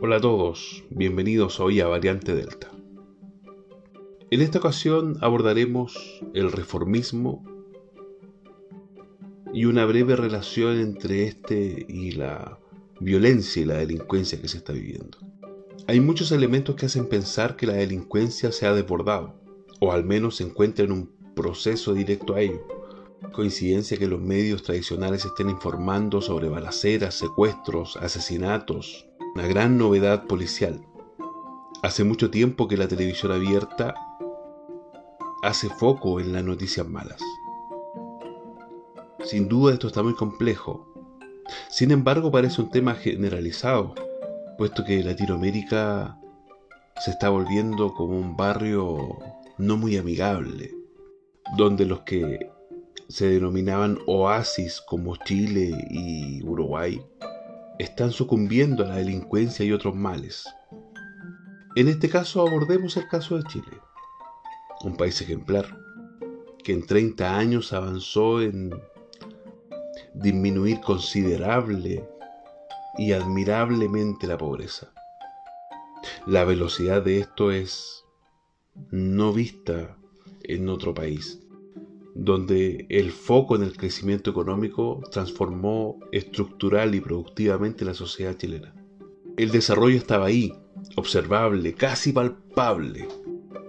Hola a todos, bienvenidos hoy a Variante Delta. En esta ocasión abordaremos el reformismo y una breve relación entre este y la violencia y la delincuencia que se está viviendo. Hay muchos elementos que hacen pensar que la delincuencia se ha desbordado, o al menos se encuentra en un proceso directo a ello. Coincidencia que los medios tradicionales estén informando sobre balaceras, secuestros, asesinatos, una gran novedad policial. Hace mucho tiempo que la televisión abierta hace foco en las noticias malas. Sin duda esto está muy complejo. Sin embargo, parece un tema generalizado, puesto que Latinoamérica se está volviendo como un barrio no muy amigable, donde los que se denominaban oasis como Chile y Uruguay están sucumbiendo a la delincuencia y otros males. En este caso abordemos el caso de Chile, un país ejemplar, que en 30 años avanzó en disminuir considerable y admirablemente la pobreza. La velocidad de esto es no vista en otro país donde el foco en el crecimiento económico transformó estructural y productivamente la sociedad chilena. El desarrollo estaba ahí, observable, casi palpable.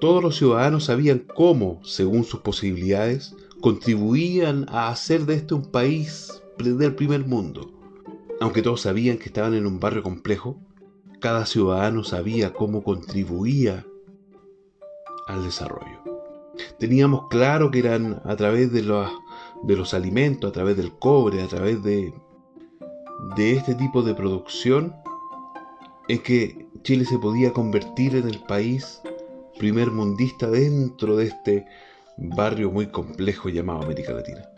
Todos los ciudadanos sabían cómo, según sus posibilidades, contribuían a hacer de este un país del primer mundo. Aunque todos sabían que estaban en un barrio complejo, cada ciudadano sabía cómo contribuía al desarrollo. Teníamos claro que eran a través de los, de los alimentos, a través del cobre, a través de, de este tipo de producción, en que Chile se podía convertir en el país primer mundista dentro de este barrio muy complejo llamado América Latina.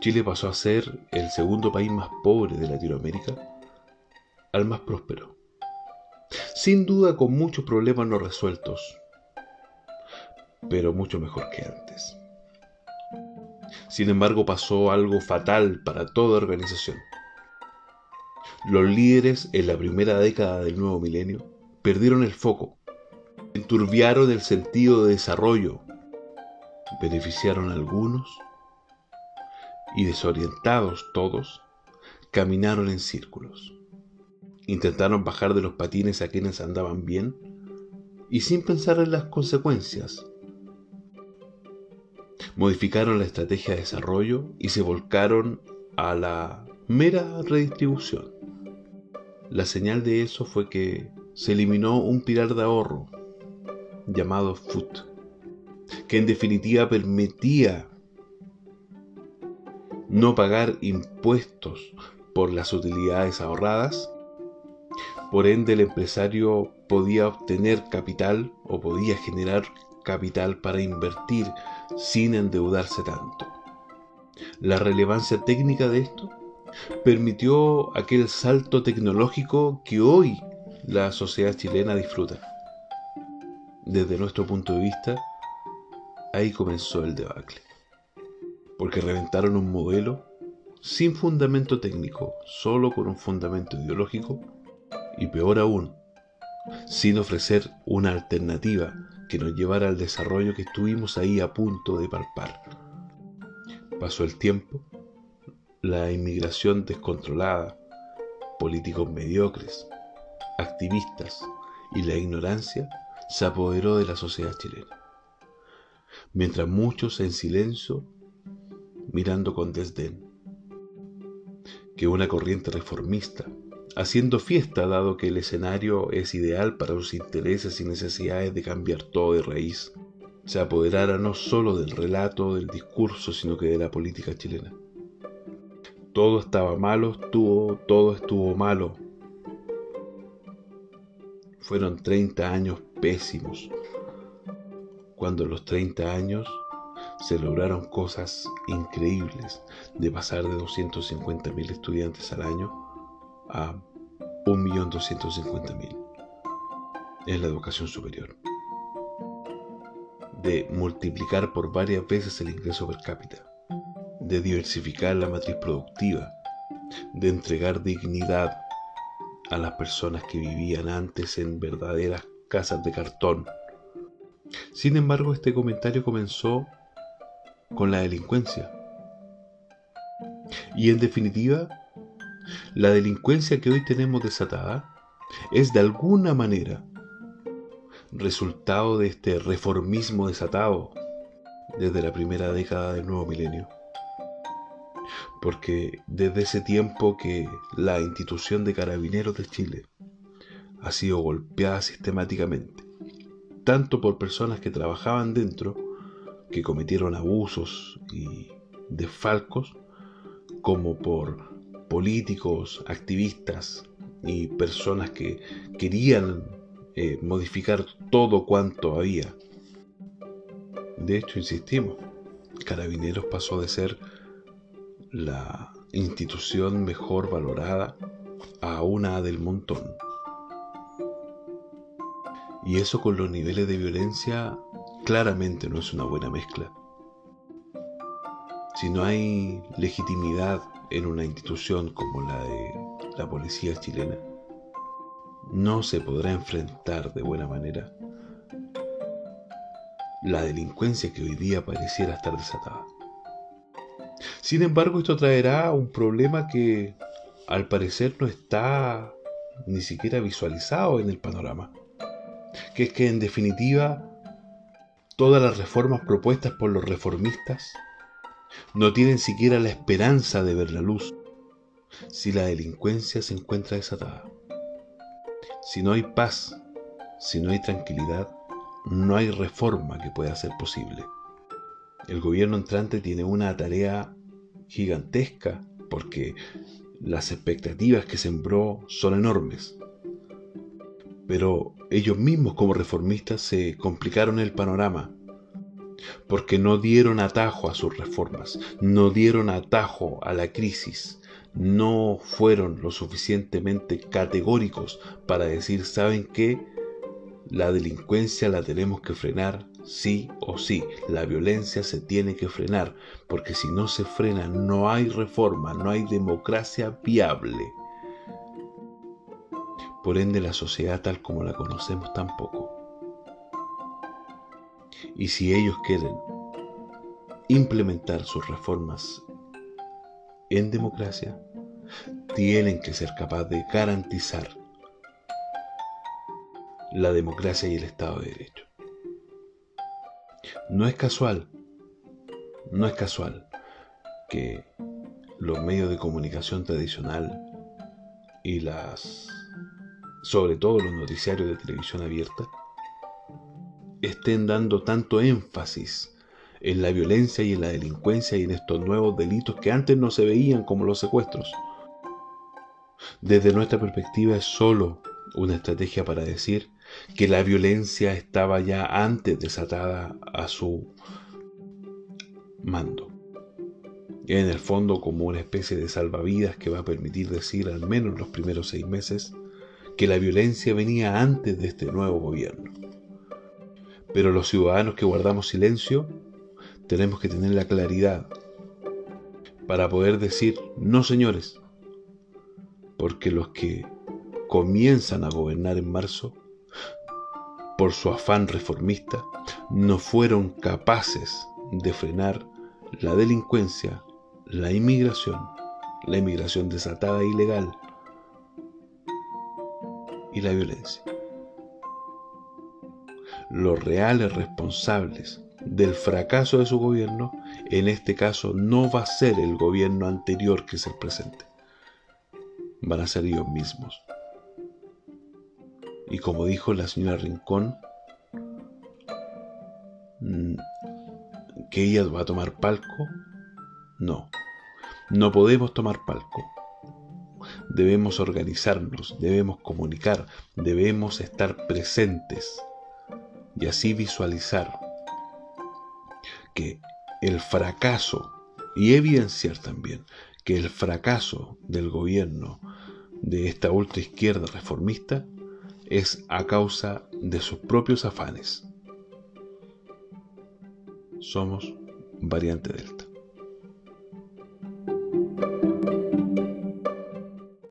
Chile pasó a ser el segundo país más pobre de Latinoamérica al más próspero. Sin duda con muchos problemas no resueltos, pero mucho mejor que antes. Sin embargo, pasó algo fatal para toda organización. Los líderes en la primera década del nuevo milenio perdieron el foco, enturbiaron el sentido de desarrollo, beneficiaron a algunos y desorientados todos, caminaron en círculos. Intentaron bajar de los patines a quienes andaban bien y sin pensar en las consecuencias, modificaron la estrategia de desarrollo y se volcaron a la mera redistribución. La señal de eso fue que se eliminó un pilar de ahorro llamado FUT, que en definitiva permitía no pagar impuestos por las utilidades ahorradas, por ende el empresario podía obtener capital o podía generar capital para invertir sin endeudarse tanto. La relevancia técnica de esto permitió aquel salto tecnológico que hoy la sociedad chilena disfruta. Desde nuestro punto de vista, ahí comenzó el debacle. Porque reventaron un modelo sin fundamento técnico, solo con un fundamento ideológico y peor aún, sin ofrecer una alternativa que nos llevara al desarrollo que estuvimos ahí a punto de palpar. Pasó el tiempo, la inmigración descontrolada, políticos mediocres, activistas y la ignorancia se apoderó de la sociedad chilena. Mientras muchos en silencio, mirando con desdén, que una corriente reformista haciendo fiesta dado que el escenario es ideal para sus intereses y necesidades de cambiar todo de raíz, se apoderara no solo del relato, del discurso, sino que de la política chilena. Todo estaba malo, estuvo, todo estuvo malo. Fueron 30 años pésimos, cuando los 30 años se lograron cosas increíbles, de pasar de 250.000 estudiantes al año a 1.250.000 en la educación superior. De multiplicar por varias veces el ingreso per cápita. De diversificar la matriz productiva. De entregar dignidad a las personas que vivían antes en verdaderas casas de cartón. Sin embargo, este comentario comenzó con la delincuencia. Y en definitiva, la delincuencia que hoy tenemos desatada es de alguna manera resultado de este reformismo desatado desde la primera década del nuevo milenio. Porque desde ese tiempo que la institución de carabineros de Chile ha sido golpeada sistemáticamente, tanto por personas que trabajaban dentro, que cometieron abusos y desfalcos, como por políticos, activistas y personas que querían eh, modificar todo cuanto había. De hecho, insistimos, Carabineros pasó de ser la institución mejor valorada a una del montón. Y eso con los niveles de violencia claramente no es una buena mezcla. Si no hay legitimidad en una institución como la de la policía chilena, no se podrá enfrentar de buena manera la delincuencia que hoy día pareciera estar desatada. Sin embargo, esto traerá un problema que al parecer no está ni siquiera visualizado en el panorama, que es que en definitiva todas las reformas propuestas por los reformistas no tienen siquiera la esperanza de ver la luz si la delincuencia se encuentra desatada. Si no hay paz, si no hay tranquilidad, no hay reforma que pueda ser posible. El gobierno entrante tiene una tarea gigantesca porque las expectativas que sembró son enormes. Pero ellos mismos como reformistas se complicaron el panorama porque no dieron atajo a sus reformas, no dieron atajo a la crisis, no fueron lo suficientemente categóricos para decir, ¿saben qué? La delincuencia la tenemos que frenar sí o sí. La violencia se tiene que frenar, porque si no se frena no hay reforma, no hay democracia viable. Por ende la sociedad tal como la conocemos tampoco. Y si ellos quieren implementar sus reformas en democracia, tienen que ser capaces de garantizar la democracia y el Estado de Derecho. No es casual, no es casual que los medios de comunicación tradicional y las, sobre todo los noticiarios de televisión abierta, estén dando tanto énfasis en la violencia y en la delincuencia y en estos nuevos delitos que antes no se veían como los secuestros. Desde nuestra perspectiva es solo una estrategia para decir que la violencia estaba ya antes desatada a su mando. En el fondo como una especie de salvavidas que va a permitir decir al menos los primeros seis meses que la violencia venía antes de este nuevo gobierno. Pero los ciudadanos que guardamos silencio tenemos que tener la claridad para poder decir, no señores, porque los que comienzan a gobernar en marzo, por su afán reformista, no fueron capaces de frenar la delincuencia, la inmigración, la inmigración desatada e ilegal y la violencia los reales responsables del fracaso de su gobierno, en este caso no va a ser el gobierno anterior que es el presente, van a ser ellos mismos. Y como dijo la señora Rincón, mm, que ella va a tomar palco, no, no podemos tomar palco. Debemos organizarnos, debemos comunicar, debemos estar presentes y así visualizar que el fracaso y evidenciar también que el fracaso del gobierno de esta ultraizquierda reformista es a causa de sus propios afanes. Somos variante Delta.